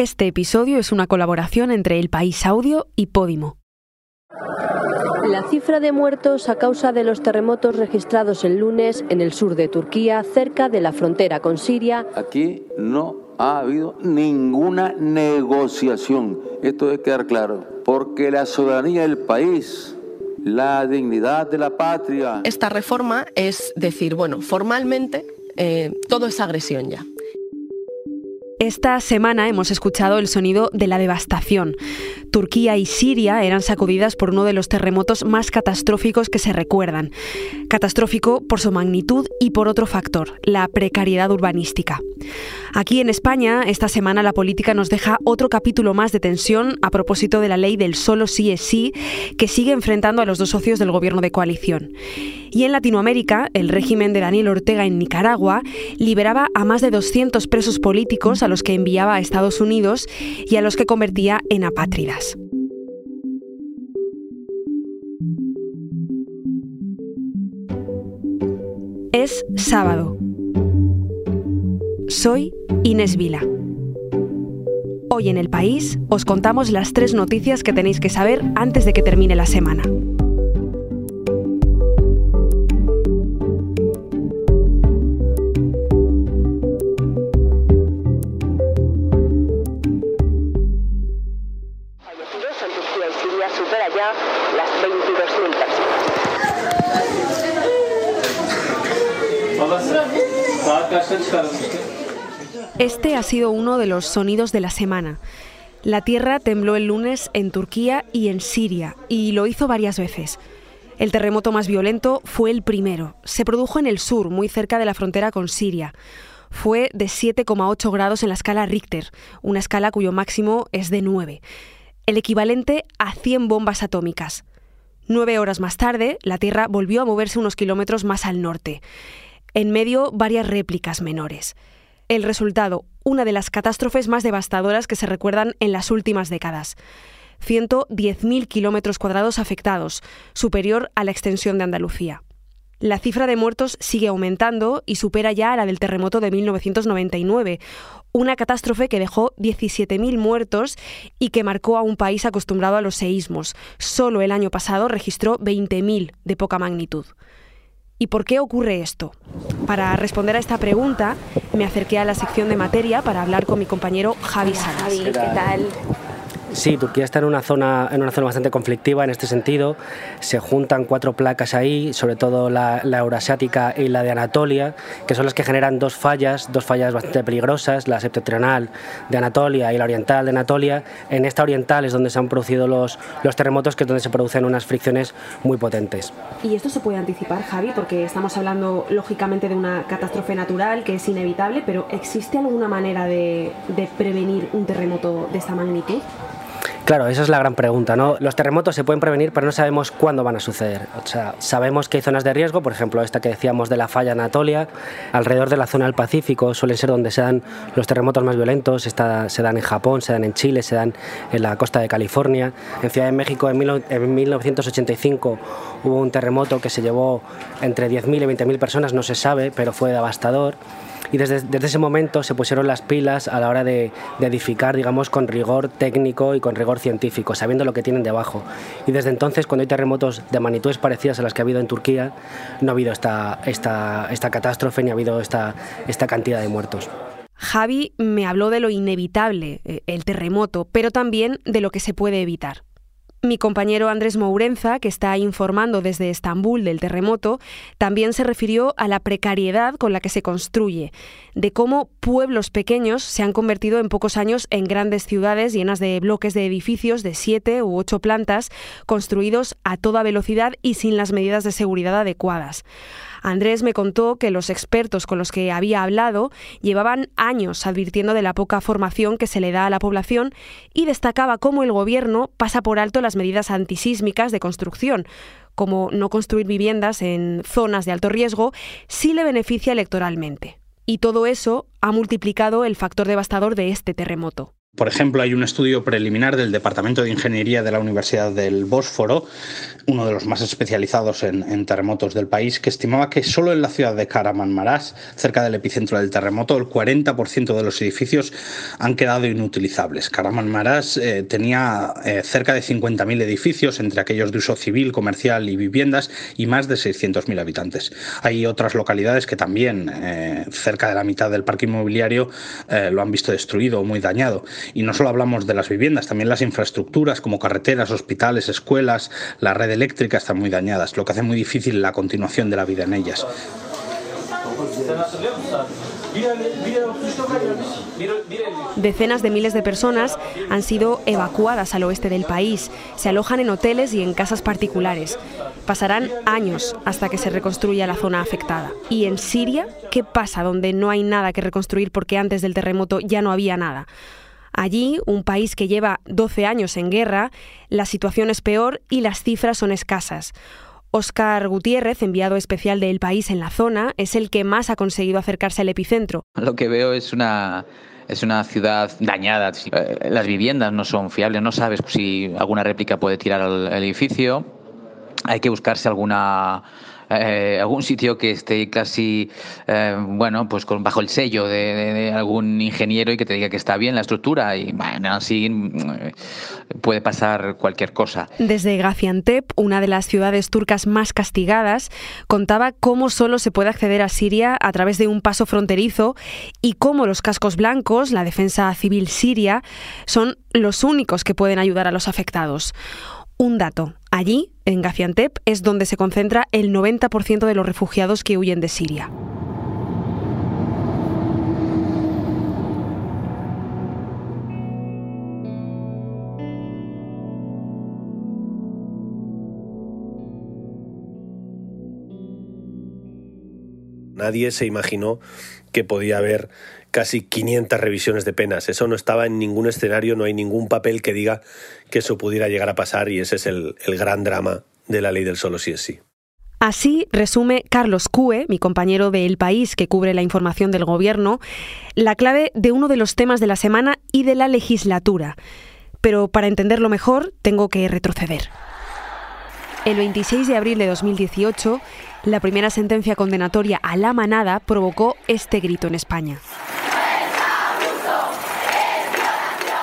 Este episodio es una colaboración entre El País Audio y Podimo. La cifra de muertos a causa de los terremotos registrados el lunes en el sur de Turquía, cerca de la frontera con Siria. Aquí no ha habido ninguna negociación. Esto debe quedar claro. Porque la soberanía del país la dignidad de la patria. Esta reforma es decir, bueno, formalmente eh, todo es agresión ya. Esta semana hemos escuchado el sonido de la devastación. Turquía y Siria eran sacudidas por uno de los terremotos más catastróficos que se recuerdan. Catastrófico por su magnitud y por otro factor, la precariedad urbanística. Aquí en España, esta semana la política nos deja otro capítulo más de tensión a propósito de la ley del solo sí es sí, que sigue enfrentando a los dos socios del gobierno de coalición. Y en Latinoamérica, el régimen de Daniel Ortega en Nicaragua liberaba a más de 200 presos políticos a los que enviaba a Estados Unidos y a los que convertía en apátridas. Es sábado. Soy Inés Vila. Hoy en el país os contamos las tres noticias que tenéis que saber antes de que termine la semana. Este ha sido uno de los sonidos de la semana. La tierra tembló el lunes en Turquía y en Siria, y lo hizo varias veces. El terremoto más violento fue el primero. Se produjo en el sur, muy cerca de la frontera con Siria. Fue de 7,8 grados en la escala Richter, una escala cuyo máximo es de 9, el equivalente a 100 bombas atómicas. Nueve horas más tarde, la Tierra volvió a moverse unos kilómetros más al norte. En medio, varias réplicas menores. El resultado, una de las catástrofes más devastadoras que se recuerdan en las últimas décadas. 110.000 kilómetros cuadrados afectados, superior a la extensión de Andalucía. La cifra de muertos sigue aumentando y supera ya a la del terremoto de 1999, una catástrofe que dejó 17.000 muertos y que marcó a un país acostumbrado a los seísmos. Solo el año pasado registró 20.000 de poca magnitud. ¿Y por qué ocurre esto? Para responder a esta pregunta, me acerqué a la sección de materia para hablar con mi compañero Javi Salas. Javi, ¿qué tal? Sí, Turquía está en una zona en una zona bastante conflictiva en este sentido. Se juntan cuatro placas ahí, sobre todo la, eurasiática y la de Anatolia, que son las que generan dos fallas, dos fallas bastante peligrosas, la septentrional de Anatolia y la oriental de Anatolia. En esta oriental es donde se han producido los, los terremotos, que es donde se producen unas fricciones muy potentes. ¿Y esto se puede anticipar, Javi? Porque estamos hablando lógicamente de una catástrofe natural que es inevitable, pero ¿existe alguna manera de, de prevenir un terremoto de esta magnitud? Claro, esa es la gran pregunta, ¿no? Los terremotos se pueden prevenir, pero no sabemos cuándo van a suceder. O sea, sabemos que hay zonas de riesgo, por ejemplo, esta que decíamos de la falla Anatolia, alrededor de la zona del Pacífico, suelen ser donde se dan los terremotos más violentos, se dan en Japón, se dan en Chile, se dan en la costa de California. En Ciudad de México, en, en 1985, hubo un terremoto que se llevó entre 10.000 y 20.000 personas, no se sabe, pero fue devastador y desde, ese momento se pusieron las pilas a la hora de, edificar, digamos, con rigor técnico y con rigor científico, sabiendo lo que tienen debajo. Y desde entonces, cuando hay terremotos de magnitudes parecidas a las que ha habido en Turquía, no ha habido esta, esta, esta catástrofe ni ha habido esta, esta cantidad de muertos. Javi me habló de lo inevitable, eh, el terremoto, pero también de lo que se puede evitar. Mi compañero Andrés Mourenza, que está informando desde Estambul del terremoto, también se refirió a la precariedad con la que se construye, de cómo pueblos pequeños se han convertido en pocos años en grandes ciudades llenas de bloques de edificios de siete u ocho plantas, construidos a toda velocidad y sin las medidas de seguridad adecuadas. Andrés me contó que los expertos con los que había hablado llevaban años advirtiendo de la poca formación que se le da a la población y destacaba cómo el gobierno pasa por alto las medidas antisísmicas de construcción, como no construir viviendas en zonas de alto riesgo, si le beneficia electoralmente. Y todo eso ha multiplicado el factor devastador de este terremoto. Por ejemplo, hay un estudio preliminar del Departamento de Ingeniería de la Universidad del Bósforo, uno de los más especializados en, terremotos del país, que estimaba que solo en la ciudad de Karamanmarás, cerca del epicentro del terremoto, el 40% de los edificios han quedado inutilizables. Karamanmarás eh, tenía eh, cerca de 50.000 edificios, entre aquellos de uso civil, comercial y viviendas, y más de 600.000 habitantes. Hay otras localidades que también, eh, cerca de la mitad del parque inmobiliario, lo han visto destruido o muy dañado. Y no solo hablamos de las viviendas, también las infraestructuras como carreteras, hospitales, escuelas, la red eléctrica están muy dañadas, lo que hace muy difícil la continuación de la vida en ellas. Decenas de miles de personas han sido evacuadas al oeste del país. Se alojan en hoteles y en casas particulares. Pasarán años hasta que se reconstruya la zona afectada. ¿Y en Siria qué pasa donde no hay nada que reconstruir porque antes del terremoto ya no había nada? Allí, un país que lleva 12 años en guerra, la situación es peor y las cifras son escasas. Oscar Gutiérrez, enviado especial del país en la zona, es el que más ha conseguido acercarse al epicentro. Lo que veo es una es una ciudad dañada. Eh, las viviendas no son fiables, no sabes si alguna réplica puede tirar al edificio. Hay que buscarse alguna eh, algún sitio que esté casi, eh, bueno, pues con, bajo el sello de, algún ingeniero y que te diga que está bien la estructura y bueno, así mm, puede pasar cualquier cosa. Desde Gaziantep, una de las ciudades turcas más castigadas, contaba cómo solo se puede acceder a Siria a través de un paso fronterizo y cómo los cascos blancos, la defensa civil siria, son los únicos que pueden ayudar a los afectados. Un dato, allí, en Gaziantep, es donde se concentra el 90% de los refugiados que huyen de Siria. Nadie se imaginó que podía haber casi 500 revisiones de penas. Eso no estaba en ningún escenario, no hay ningún papel que diga que eso pudiera llegar a pasar y ese es el, gran drama de la ley del solo sí es sí. Así resume Carlos Cue, mi compañero de El País que cubre la información del Gobierno, la clave de uno de los temas de la semana y de la legislatura. Pero para entenderlo mejor, tengo que retroceder. El 26 de abril de 2018, la primera sentencia condenatoria a la manada provocó este grito en España.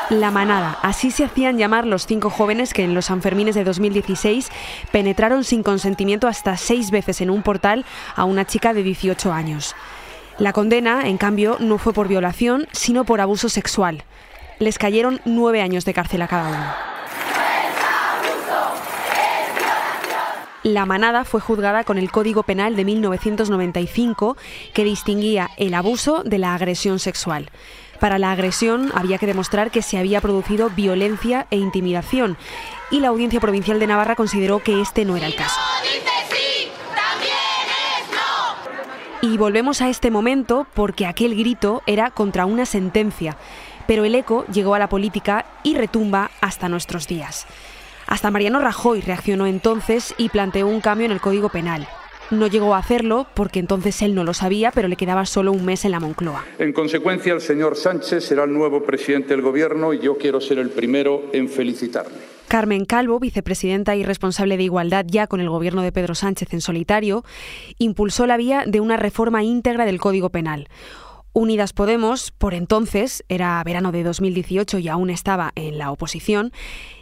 La manada, así se hacían llamar los cinco jóvenes que en los Sanfermines de 2016 penetraron sin consentimiento hasta seis veces en un portal a una chica de 18 años. La condena, en cambio, no fue por violación, sino por abuso sexual. Les cayeron nueve años de cárcel a cada uno. La manada fue juzgada con el Código Penal de 1995 que distinguía el abuso de la agresión sexual. Para la agresión había que demostrar que se había producido violencia e intimidación y la Audiencia Provincial de Navarra consideró que este no era el caso. Y volvemos a este momento porque aquel grito era contra una sentencia, pero el eco llegó a la política y retumba hasta nuestros días. Hasta Mariano Rajoy reaccionó entonces y planteó un cambio en el Código Penal. No llegó a hacerlo porque entonces él no lo sabía, pero le quedaba solo un mes en la Moncloa. En consecuencia, el señor Sánchez será el nuevo presidente del Gobierno y yo quiero ser el primero en felicitarle. Carmen Calvo, vicepresidenta y responsable de Igualdad ya con el gobierno de Pedro Sánchez en solitario, impulsó la vía de una reforma íntegra del Código Penal. Unidas Podemos, por entonces, era verano de 2018 y aún estaba en la oposición,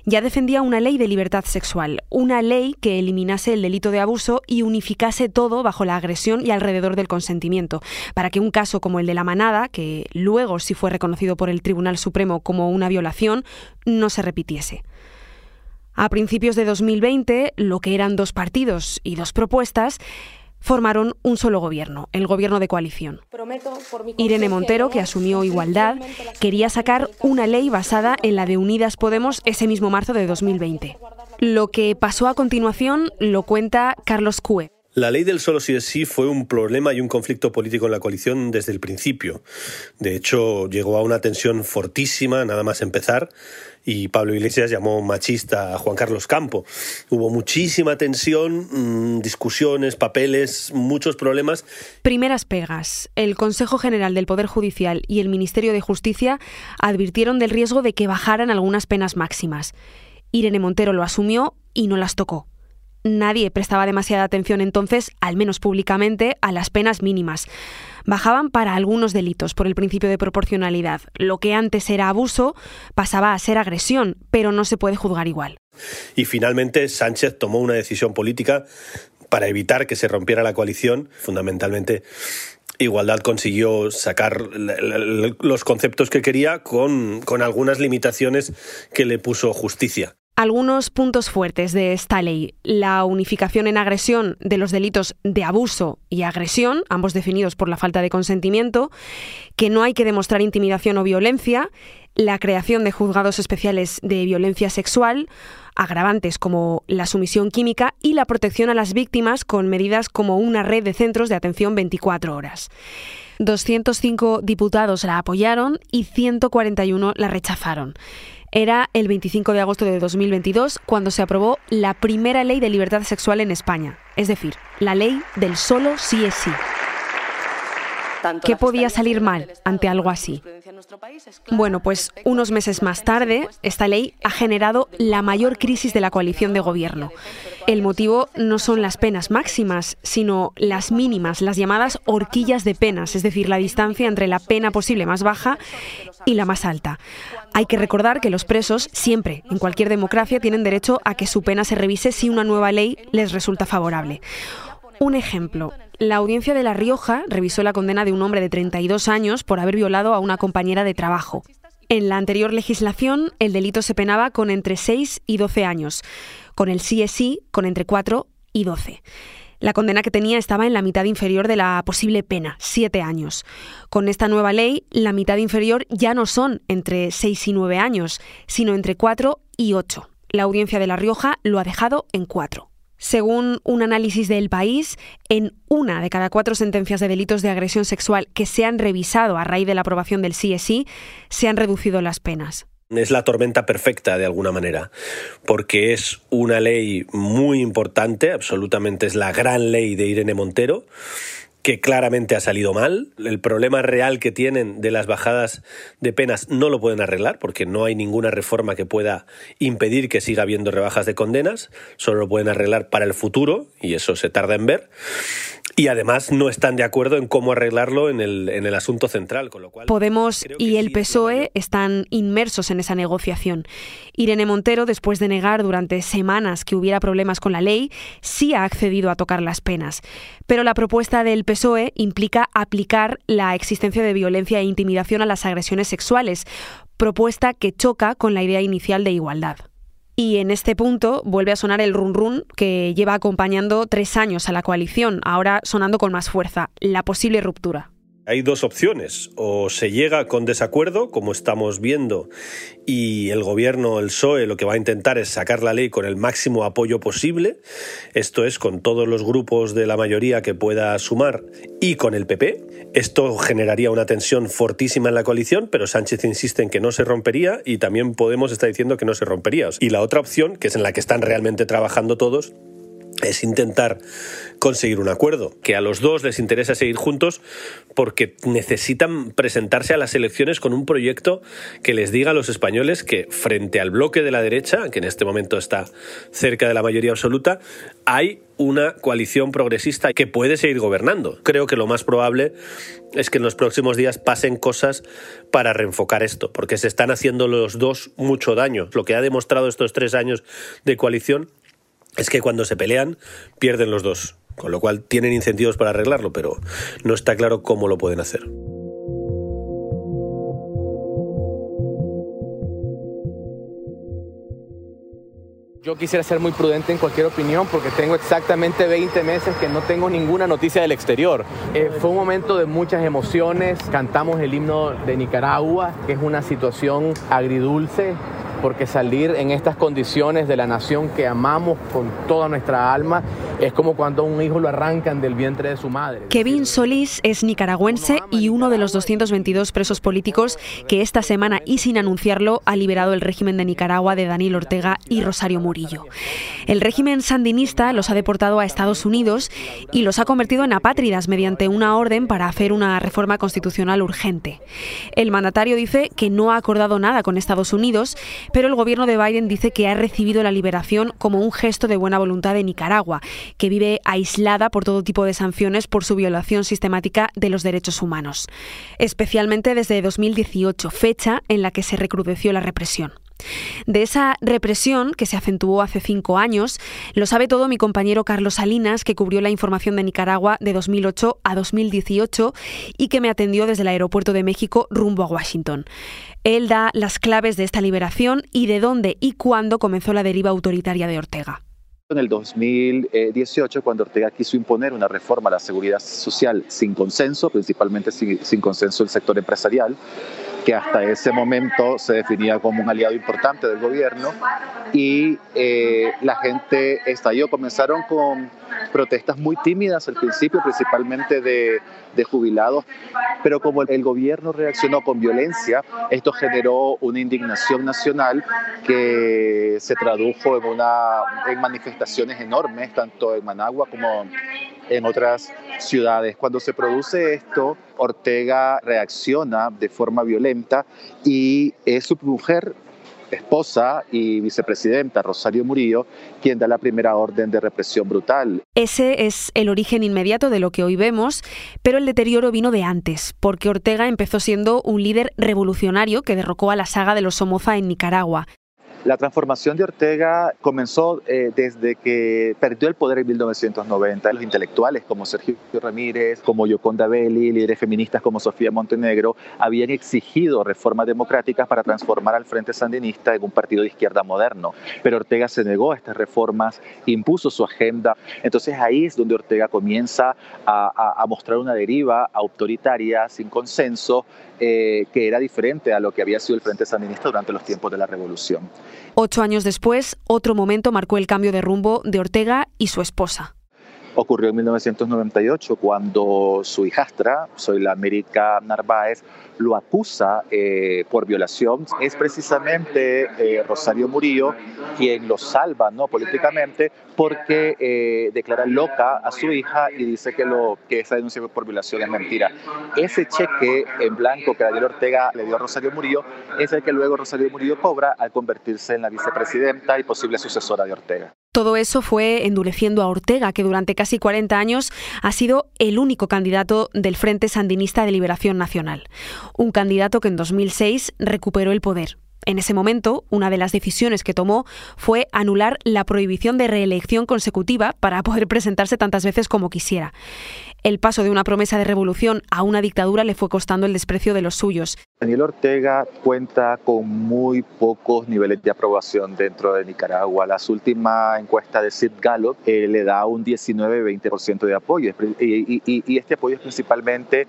ya defendía una ley de libertad sexual, una ley que eliminase el delito de abuso y unificase todo bajo la agresión y alrededor del consentimiento, para que un caso como el de la manada, que luego sí fue reconocido por el Tribunal Supremo como una violación, no se repitiese. A principios de 2020, lo que eran dos partidos y dos propuestas, formaron un solo gobierno, el gobierno de coalición. Irene Montero, que asumió igualdad, quería sacar una ley basada en la de Unidas Podemos ese mismo marzo de 2020. Lo que pasó a continuación lo cuenta Carlos Cue. La ley del solo sí es sí fue un problema y un conflicto político en la coalición desde el principio. De hecho, llegó a una tensión fortísima nada más empezar y Pablo Iglesias llamó machista a Juan Carlos Campo. Hubo muchísima tensión, mm, discusiones, papeles, muchos problemas. Primeras pegas. El Consejo General del Poder Judicial y el Ministerio de Justicia advirtieron del riesgo de que bajaran algunas penas máximas. Irene Montero lo asumió y no las tocó nadie prestaba demasiada atención entonces, al menos públicamente, a las penas mínimas. Bajaban para algunos delitos por el principio de proporcionalidad. Lo que antes era abuso pasaba a ser agresión, pero no se puede juzgar igual. Y finalmente Sánchez tomó una decisión política para evitar que se rompiera la coalición, fundamentalmente Igualdad consiguió sacar los conceptos que quería con, algunas limitaciones que le puso justicia. Algunos puntos fuertes de esta ley. La unificación en agresión de los delitos de abuso y agresión, ambos definidos por la falta de consentimiento, que no hay que demostrar intimidación o violencia, la creación de juzgados especiales de violencia sexual, agravantes como la sumisión química y la protección a las víctimas con medidas como una red de centros de atención 24 horas. 205 diputados la apoyaron y 141 la rechazaron. Era el 25 de agosto de 2022 cuando se aprobó la primera ley de libertad sexual en España, es decir, la ley del solo sí es sí. ¿Qué podía salir mal ante algo así? Bueno, pues unos meses más tarde, esta ley ha generado la mayor crisis de la coalición de gobierno. El motivo no son las penas máximas, sino las mínimas, las llamadas horquillas de penas, es decir, la distancia entre la pena posible más baja y la más alta. Hay que recordar que los presos siempre, en cualquier democracia, tienen derecho a que su pena se revise si una nueva ley les resulta favorable. Un ejemplo, la audiencia de La Rioja revisó la condena de un hombre de 32 años por haber violado a una compañera de trabajo. En la anterior legislación, el delito se penaba con entre 6 y 12 años, con el CSI con entre 4 y 12. La condena que tenía estaba en la mitad inferior de la posible pena, 7 años. Con esta nueva ley, la mitad inferior ya no son entre 6 y 9 años, sino entre 4 y 8. La audiencia de La Rioja lo ha dejado en 4. Según un análisis del país, en una de cada cuatro sentencias de delitos de agresión sexual que se han revisado a raíz de la aprobación del CSI, se han reducido las penas. Es la tormenta perfecta de alguna manera, porque es una ley muy importante, absolutamente es la gran ley de Irene Montero, que claramente ha salido mal. El problema real que tienen de las bajadas de penas no lo pueden arreglar porque no hay ninguna reforma que pueda impedir que siga habiendo rebajas de condenas, solo lo pueden arreglar para el futuro y eso se tarda en ver y además no están de acuerdo en cómo arreglarlo en el, en el asunto central. Con lo cual, Podemos y el PSOE están inmersos en esa negociación. Irene Montero, después de negar durante semanas que hubiera problemas con la ley, sí ha accedido a tocar las penas. Pero la propuesta del PSOE implica aplicar la existencia de violencia e intimidación a las agresiones sexuales, propuesta que choca con la idea inicial de igualdad. Y en este punto vuelve a sonar el run run que lleva acompañando tres años a la coalición, ahora sonando con más fuerza, la posible ruptura. Hay dos opciones, o se llega con desacuerdo, como estamos viendo, y el gobierno, el PSOE, lo que va a intentar es sacar la ley con el máximo apoyo posible, esto es con todos los grupos de la mayoría que pueda sumar y con el PP. Esto generaría una tensión fortísima en la coalición, pero Sánchez insiste en que no se rompería y también Podemos está diciendo que no se rompería. Y la otra opción, que es en la que están realmente trabajando todos, es intentar conseguir un acuerdo, que a los dos les interesa seguir juntos porque necesitan presentarse a las elecciones con un proyecto que les diga a los españoles que frente al bloque de la derecha, que en este momento está cerca de la mayoría absoluta, hay una coalición progresista que puede seguir gobernando. Creo que lo más probable es que en los próximos días pasen cosas para reenfocar esto, porque se están haciendo los dos mucho daño. Lo que ha demostrado estos tres años de coalición es que cuando se pelean pierden los dos, con lo cual tienen incentivos para arreglarlo, pero no está claro cómo lo pueden hacer. Yo quisiera ser muy prudente en cualquier opinión porque tengo exactamente 20 meses que no tengo ninguna noticia del exterior. Eh, fue un momento de muchas emociones, cantamos el himno de Nicaragua, que es una situación agridulce porque salir en estas condiciones de la nación que amamos con toda nuestra alma es como cuando a un hijo lo arrancan del vientre de su madre. Kevin Solís es nicaragüense y uno de los 222 presos políticos que esta semana y sin anunciarlo ha liberado el régimen de Nicaragua de Daniel Ortega y Rosario Murillo. El régimen sandinista los ha deportado a Estados Unidos y los ha convertido en apátridas mediante una orden para hacer una reforma constitucional urgente. El mandatario dice que no ha acordado nada con Estados Unidos, pero el gobierno de Biden dice que ha recibido la liberación como un gesto de buena voluntad de Nicaragua, que vive aislada por todo tipo de sanciones por su violación sistemática de los derechos humanos, especialmente desde 2018, fecha en la que se recrudeció la represión. De esa represión, que se acentuó hace cinco años, lo sabe todo mi compañero Carlos Salinas, que cubrió la información de Nicaragua de 2008 a 2018 y que me atendió desde el aeropuerto de México rumbo a Washington. Él da las claves de esta liberación y de dónde y cuándo comenzó la deriva autoritaria de Ortega. En el 2018, cuando Ortega quiso imponer una reforma a la seguridad social sin consenso, principalmente sin, consenso del sector empresarial, que hasta ese momento se definía como un aliado importante del gobierno y eh, la gente estalló. Comenzaron con protestas muy tímidas al principio, principalmente de, jubilados, pero como el gobierno reaccionó con violencia, esto generó una indignación nacional que se tradujo en, en manifestaciones enormes, tanto en Managua como en otras ciudades. Cuando se produce esto, Ortega reacciona de forma violenta y es su mujer esposa y vicepresidenta Rosario Murillo, quien da la primera orden de represión brutal. Ese es el origen inmediato de lo que hoy vemos, pero el deterioro vino de antes, porque Ortega empezó siendo un líder revolucionario que derrocó a la saga de los Somoza en Nicaragua. La transformación de Ortega comenzó eh, desde que perdió el poder en 1990. Los intelectuales como Sergio Ramírez, como Yoconda Belli, líderes feministas como Sofía Montenegro, habían exigido reformas democráticas para transformar al Frente Sandinista en un partido de izquierda moderno. Pero Ortega se negó a estas reformas, impuso su agenda. Entonces ahí es donde Ortega comienza a, mostrar una deriva autoritaria, sin consenso, eh, que era diferente a lo que había sido el Frente Sandinista durante los tiempos de la Revolución. Ocho años después, otro momento marcó el cambio de rumbo de Ortega y su esposa. Ocurrió en 1998 cuando su hijastra, soy la América Narváez, lo acusa eh, por violación. Es precisamente eh, Rosario Murillo quien lo salva ¿no? políticamente porque eh, declara loca a su hija y dice que, lo, que esa denuncia por violación es mentira. Ese cheque en blanco que Daniel Ortega le dio a Rosario Murillo es el que luego Rosario Murillo cobra al convertirse en la vicepresidenta y posible sucesora de Ortega. Todo eso fue endureciendo a Ortega, que durante casi 40 años ha sido el único candidato del Frente Sandinista de Liberación Nacional. Un candidato que en 2006 recuperó el poder. En ese momento, una de las decisiones que tomó fue anular la prohibición de reelección consecutiva para poder presentarse tantas veces como quisiera. El paso de una promesa de revolución a una dictadura le fue costando el desprecio de los suyos. Daniel Ortega cuenta con muy pocos niveles de aprobación dentro de Nicaragua. Las últimas encuestas de Sid Gallup eh, le da un 19-20% de apoyo. Y, y, y, este apoyo es principalmente,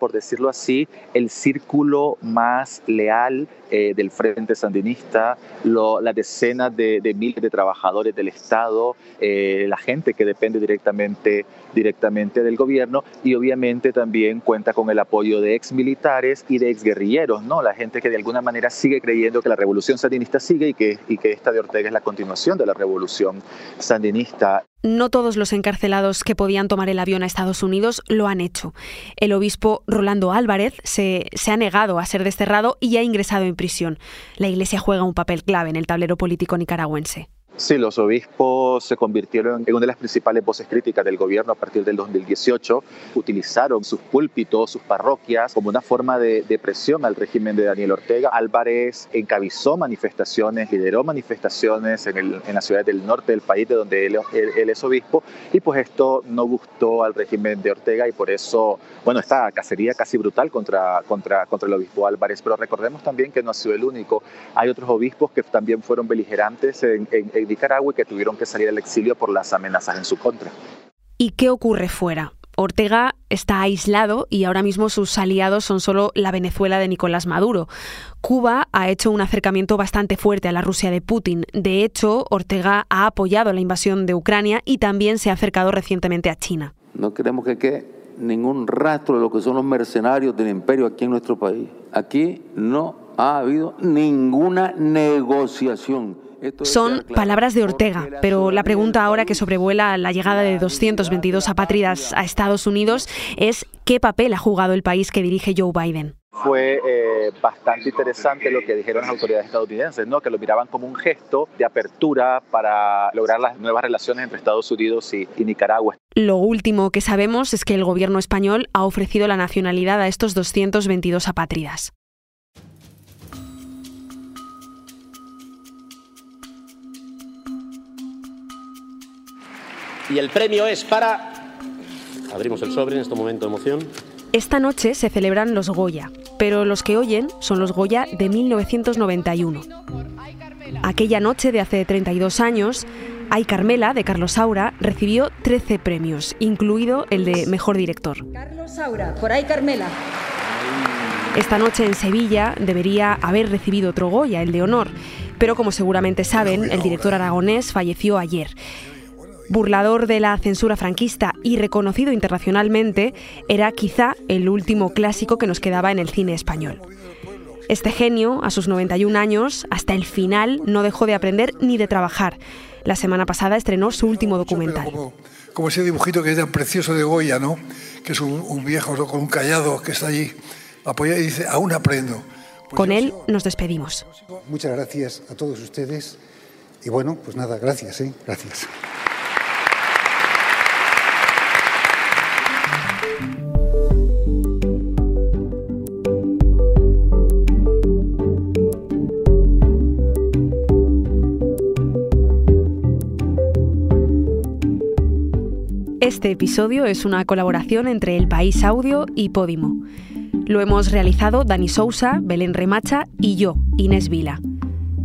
por decirlo así, el círculo más leal eh, del Frente Sandinista, lo, las decenas de, de, miles de trabajadores del Estado, eh, la gente que depende directamente, directamente del gobierno y obviamente también cuenta con el apoyo de ex militares y de ex guerrilleros, ¿no? la gente que de alguna manera sigue creyendo que la revolución sandinista sigue y que, y que esta de Ortega es la continuación de la revolución sandinista. No todos los encarcelados que podían tomar el avión a Estados Unidos lo han hecho. El obispo Rolando Álvarez se, se, ha negado a ser desterrado y ha ingresado en prisión. La Iglesia juega un papel clave en el tablero político nicaragüense. Sí, los obispos se convirtieron en una de las principales voces críticas del gobierno a partir del 2018. Utilizaron sus púlpitos, sus parroquias como una forma de, de presión al régimen de Daniel Ortega. Álvarez encabezó manifestaciones, lideró manifestaciones en, el, en las ciudades del norte del país de donde él, él, él, es obispo y pues esto no gustó al régimen de Ortega y por eso, bueno, esta cacería casi brutal contra, contra, contra el obispo Álvarez. Pero recordemos también que no ha sido el único. Hay otros obispos que también fueron beligerantes en, en, en Nicaragua y que tuvieron que salir al exilio por las amenazas en su contra. ¿Y qué ocurre fuera? Ortega está aislado y ahora mismo sus aliados son solo la Venezuela de Nicolás Maduro. Cuba ha hecho un acercamiento bastante fuerte a la Rusia de Putin. De hecho, Ortega ha apoyado la invasión de Ucrania y también se ha acercado recientemente a China. No queremos que quede ningún rastro de lo que son los mercenarios del imperio aquí en nuestro país. Aquí no ha habido ninguna negociación. Son palabras de Ortega, pero la pregunta ahora que sobrevuela la llegada de 222 apátridas a Estados Unidos es qué papel ha jugado el país que dirige Joe Biden. Fue eh, bastante interesante lo que dijeron las autoridades estadounidenses, ¿no? que lo miraban como un gesto de apertura para lograr las nuevas relaciones entre Estados Unidos y, y Nicaragua. Lo último que sabemos es que el gobierno español ha ofrecido la nacionalidad a estos 222 apátridas. Y el premio es para... Abrimos el sobre en este momento de emoción. Esta noche se celebran los Goya, pero los que oyen son los Goya de 1991. Aquella noche de hace 32 años, Ay Carmela, de Carlos Saura, recibió 13 premios, incluido el de Mejor Director. Carlos Saura, por Ay Carmela. Esta noche en Sevilla debería haber recibido otro Goya, el de Honor, pero como seguramente saben, el director aragonés falleció ayer. Burlador de la censura franquista y reconocido internacionalmente, era quizá el último clásico que nos quedaba en el cine español. Este genio, a sus 91 años, hasta el final no dejó de aprender ni de trabajar. La semana pasada estrenó su último documental. Como, ese dibujito que es tan precioso de Goya, ¿no? Que es un, viejo con un callado que está allí apoyado y dice, aún aprendo. Pues con él nos despedimos. Muchas gracias a todos ustedes. Y bueno, pues nada, gracias, ¿eh? Gracias. Este episodio es una colaboración entre El País Audio y Podimo. Lo hemos realizado Dani Sousa, Belén Remacha y yo, Inés Vila.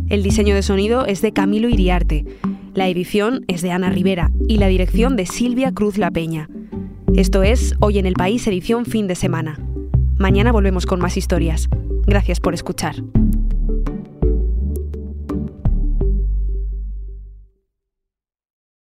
El diseño de sonido es de Camilo Iriarte, la edición es de Ana Rivera y la dirección de Silvia Cruz La Peña. Esto es Hoy en el País, edición fin de semana. Mañana volvemos con más historias. Gracias por escuchar.